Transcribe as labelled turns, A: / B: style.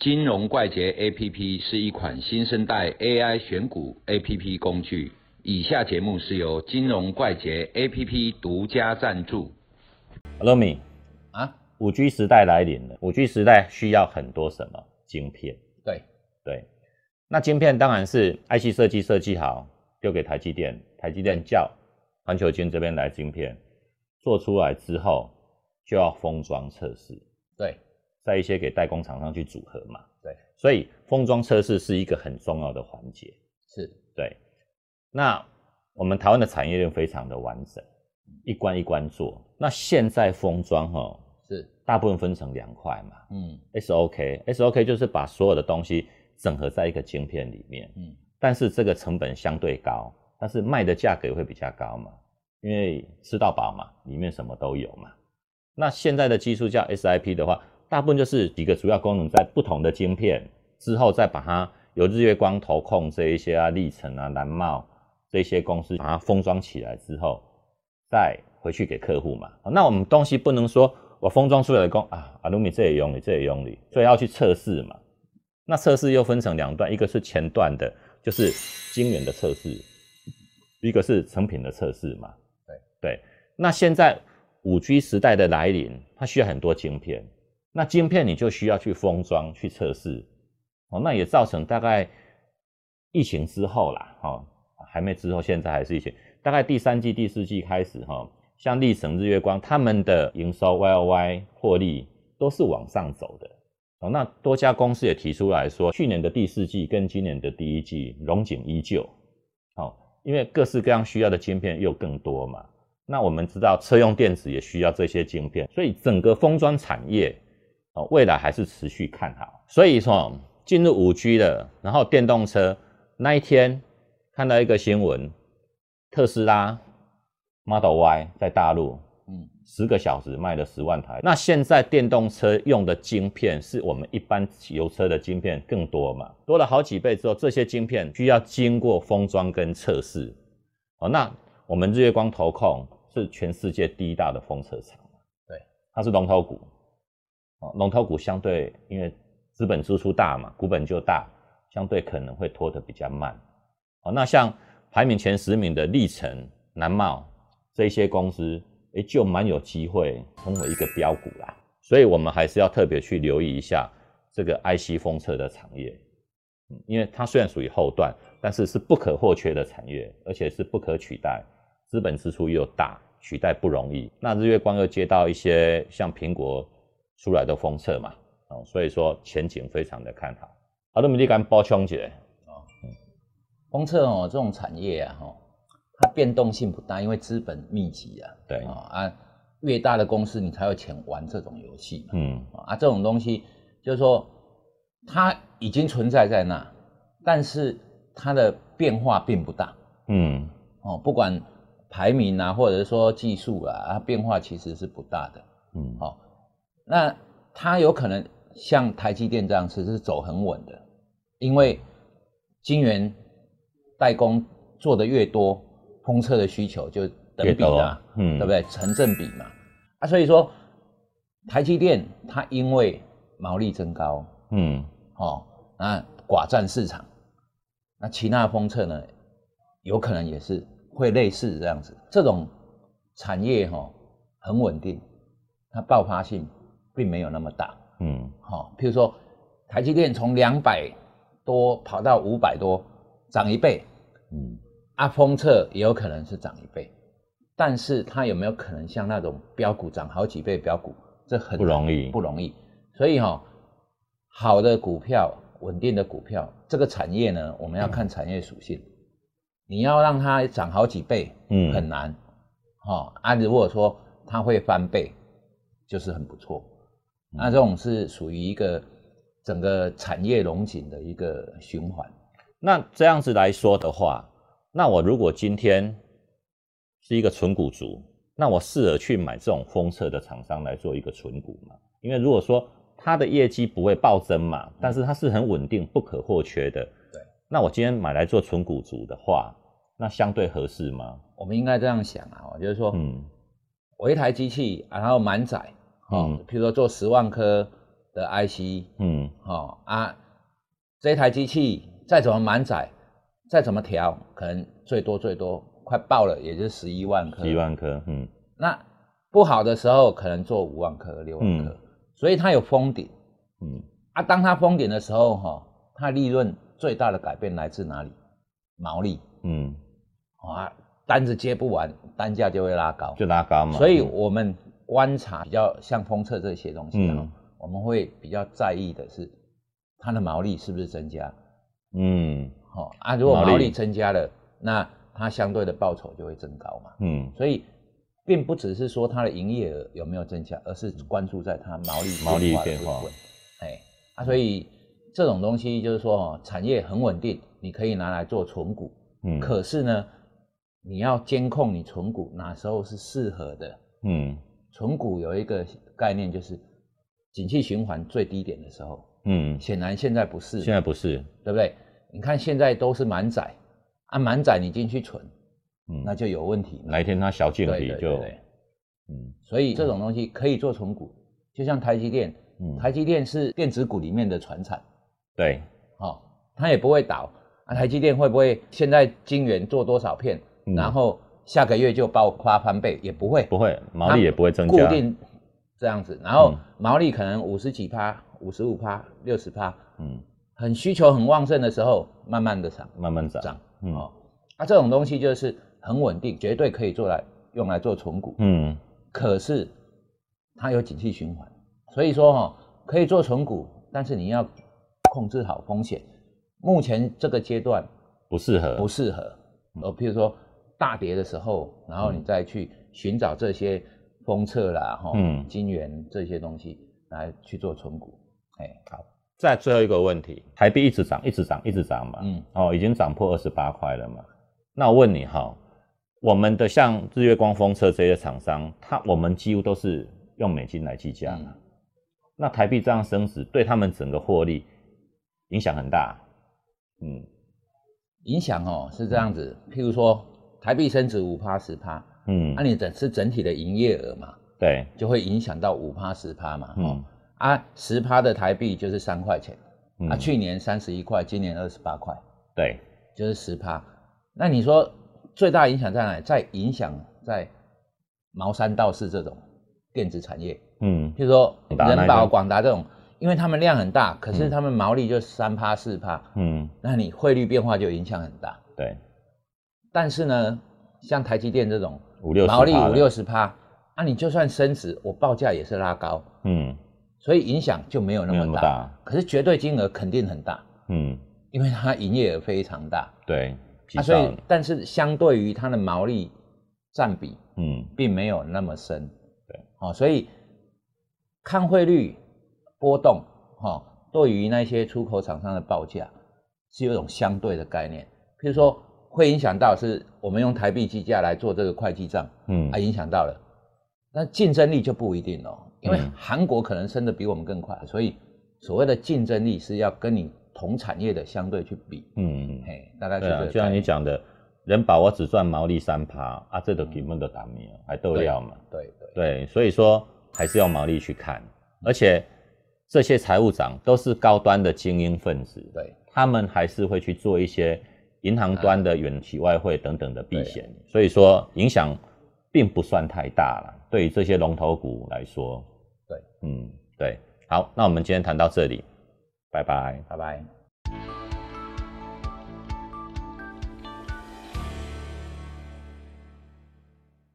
A: 金融怪杰 APP 是一款新生代 AI 选股 APP 工具。以下节目是由金融怪杰 APP 独家赞助。
B: Hello，米
C: 啊，
B: 五 G 时代来临了。五 G 时代需要很多什么晶片？
C: 对，
B: 对，那晶片当然是 IC 设计设计好，丢给台积电，台积电叫环球金这边来晶片，做出来之后就要封装测试，
C: 对，
B: 再一些给代工厂商去组合嘛。
C: 对，
B: 所以封装测试是一个很重要的环节。
C: 是，
B: 对，那我们台湾的产业链非常的完整，一关一关做。那现在封装哈，
C: 是，
B: 大部分分成两块嘛
C: 嗯
B: ，SOK，SOK 就是把所有的东西整合在一个晶片里面，
C: 嗯，
B: 但是这个成本相对高，但是卖的价格也会比较高嘛，因为吃到饱嘛，里面什么都有嘛。那现在的技术叫 SIP 的话，大部分就是几个主要功能在不同的晶片之后，再把它由日月光、投控这一些啊、历程啊、蓝帽这些公司把它封装起来之后，再回去给客户嘛。那我们东西不能说我封装出来的工啊，阿鲁米这也用你，这也用你，所以要去测试嘛。那测试又分成两段，一个是前段的，就是晶圆的测试，一个是成品的测试嘛。
C: 对
B: 对，那现在五 G 时代的来临，它需要很多晶片，那晶片你就需要去封装、去测试，哦，那也造成大概疫情之后啦，哦，还没之后，现在还是疫情，大概第三季、第四季开始哈、哦，像立省、日月光他们的营收 Y O Y 获利都是往上走的。哦，那多家公司也提出来说，去年的第四季跟今年的第一季龙景依旧。哦，因为各式各样需要的晶片又更多嘛。那我们知道车用电子也需要这些晶片，所以整个封装产业哦，未来还是持续看好。所以说进入五 G 的，然后电动车那一天看到一个新闻，特斯拉 Model Y 在大陆
C: 嗯，
B: 十个小时卖了十万台。那现在电动车用的晶片是我们一般油车的晶片更多嘛，多了好几倍之后，这些晶片需要经过封装跟测试。哦，那我们日月光投控是全世界第一大的封测厂，
C: 对，
B: 它是龙头股。哦，龙头股相对因为资本支出大嘛，股本就大，相对可能会拖得比较慢。哦，那像排名前十名的历程、南茂这些公司，诶，就蛮有机会成为一个标股啦。所以我们还是要特别去留意一下这个 IC 封测的产业，嗯因为它虽然属于后段，但是是不可或缺的产业，而且是不可取代，资本支出又大，取代不容易。那日月光又接到一些像苹果出来的封测嘛，哦，所以说前景非常的看好。好的，我们立竿包冲起来。
C: 封测哦这种产业啊，哈，它变动性不大，因为资本密集啊，
B: 对
C: 啊啊，越大的公司你才有钱玩这种游戏，
B: 嗯
C: 啊，这种东西就是说它已经存在在那，但是它的变化并不大
B: 嗯
C: 哦，不管排名啊，或者是说技术啊，它变化其实是不大的。
B: 嗯，
C: 好、那它有可能像台积电这样子是走很稳的，因为晶圆代工做的越多，封测的需求就等比啦，
B: 嗯
C: 对不对？成正比嘛。啊，所以说台积电它因为毛利增高，
B: 嗯
C: 哦，那寡占市场，那其他的封测呢，有可能也是会类似这样子。这种产业哈、哦、很稳定，它爆发性并没有那么大。
B: 嗯
C: 好、譬如说台积电从两百多跑到五百多，涨一倍，
B: 嗯
C: 啊，封测也有可能是涨一倍，但是它有没有可能像那种标股涨好几倍标股，这很
B: 不容易
C: 不容易。所以哈、好的股票、稳定的股票，这个产业呢，我们要看产业属性。你要让它涨好几倍，
B: 嗯
C: 很难。哈、啊，如果说它会翻倍，就是很不错。那这种是属于一个整个产业龙井的一个循环。
B: 那这样子来说的话，那我如果今天是一个纯股族，那我适合去买这种封测的厂商来做一个纯股嘛？因为如果说它的业绩不会暴增嘛，但是它是很稳定、不可或缺的。
C: 对，
B: 那我今天买来做纯股族的话，那相对合适吗？
C: 我们应该这样想啊，就是说，
B: 嗯
C: 我一台机器，啊然后满载，哦
B: 嗯，
C: 譬如说做十万颗的 IC，
B: 嗯
C: 哦啊，这台机器再怎么满载，再怎么调，可能最多最多快爆了，也就是十一万颗。
B: 一万颗，嗯
C: 那不好的时候可能做五万颗、六万颗，
B: 嗯
C: 所以它有封顶
B: 嗯
C: 啊。当它封顶的时候，哈、它利润最大的改变来自哪里？毛利
B: 嗯，
C: 啊，单子接不完，单价就会拉高。
B: 就拉高嘛。
C: 所以
B: 嗯
C: 我们观察比较像封测这些东西啊，
B: 嗯
C: 我们会比较在意的是它的毛利是不是增加。
B: 嗯
C: 哦啊，如果
B: 毛利
C: 增加了，那它相对的报酬就会增高嘛。
B: 嗯
C: 所以并不只是说它的营业额有没有增加，而是关注在它毛利
B: 毛利
C: 变化。哎啊，所以这种东西就是说哦，产业很稳定，你可以拿来做存股。
B: 嗯，
C: 可是呢，你要监控你存股哪时候是适合的。
B: 嗯
C: 存股有一个概念就是，景气循环最低点的时候，
B: 嗯，
C: 显然现在不是，
B: 现在不是，
C: 对不对？你看现在都是满载，啊满载你进去存，
B: 嗯，
C: 那就有问题。
B: 哪一天它小净
C: 对
B: 体就
C: 对对对，
B: 嗯
C: 所以这种东西可以做存股，就像台积电，
B: 嗯，
C: 台积电是电子股里面的传产，
B: 对，
C: 哦，它也不会倒啊。台积电会不会现在晶圆做多少片，
B: 嗯
C: 然后下个月就爆发翻倍？也不会，
B: 不会毛利也不会增加。
C: 固
B: 加，
C: 定这样子，然后
B: 嗯。
C: 毛利可能五十几趴、五十五趴、六十趴，
B: 嗯，
C: 很需求很旺盛的时候，慢慢的涨。
B: 慢慢涨，
C: 涨。
B: 嗯。
C: 哦，啊，这种东西就是很稳定，绝对可以做来用来做存股。
B: 嗯。
C: 可是它有景气循环，所以说哈、哦、可以做存股，但是你要控制好风险。目前这个阶段
B: 不适合，
C: 不适合，呃，譬如说大跌的时候，然后你再去寻找这些封测啦、哈、
B: 嗯
C: 金元这些东西来去做存股。哎，好，
B: 再最后一个问题，台币一直涨，一直涨，一直涨嘛，
C: 嗯
B: 哦，已经涨破二十八块了嘛。那我问你哈，我们的像日月光风车这些厂商，它我们几乎都是用美金来计价嘛。
C: 嗯
B: 那台币这样升值，对他们整个获利影响很大。嗯
C: 影响哦是这样子，譬如说台币升值五趴十趴，
B: 嗯。
C: 那、，你整是整体的营业额嘛，
B: 对，
C: 就会影响到五趴十趴嘛，
B: 嗯。
C: 哦，啊十趴的台币就是三块钱，
B: 嗯。
C: 啊去年三十一块，今年二十八块，
B: 对，
C: 就是十趴。那你说最大影响在哪里？在影响在毛三到四这种电子产业，
B: 嗯。
C: 譬如说人保、广达这种，因为他们量很大，可是他们毛利就三趴四趴，
B: 嗯，
C: 那你汇率变化就影响很大。
B: 对，
C: 但是呢，像台积电这种
B: 五六十
C: 毛利五六十趴，啊，你就算升值，我报价也是拉高，
B: 嗯
C: 所以影响就没有那么大。可是绝对金额肯定很大，
B: 嗯，
C: 因为它营业额非常大
B: 对，
C: 啊，所以但是相对于它的毛利占比，
B: 嗯
C: 并没有那么深。
B: 对，
C: 哦，所以看汇率波动，哦，对于那些出口厂商的报价是有一种相对的概念。譬如说，会影响到是我们用台币计价来做这个会计账，
B: 嗯。
C: 啊，影响到了，那竞争力就不一定哦，因为
B: 嗯。
C: 韩国可能升得比我们更快，所以所谓的竞争力是要跟你同产业的相对去比，
B: 嗯，
C: 嘿，大概是这个
B: 就像你讲的，人保我只赚毛利三趴啊，这都根本都打没有，还斗料嘛。
C: 对对
B: 对，所以说还是要毛利去看，而且这些财务长都是高端的精英分子，
C: 对，
B: 他们还是会去做一些银行端的远期外汇等等的避险，
C: 啊
B: 所以说影响并不算太大了。对于这些龙头股来说，
C: 对，
B: 嗯，对。好，那我们今天谈到这里，拜拜。
C: 拜拜。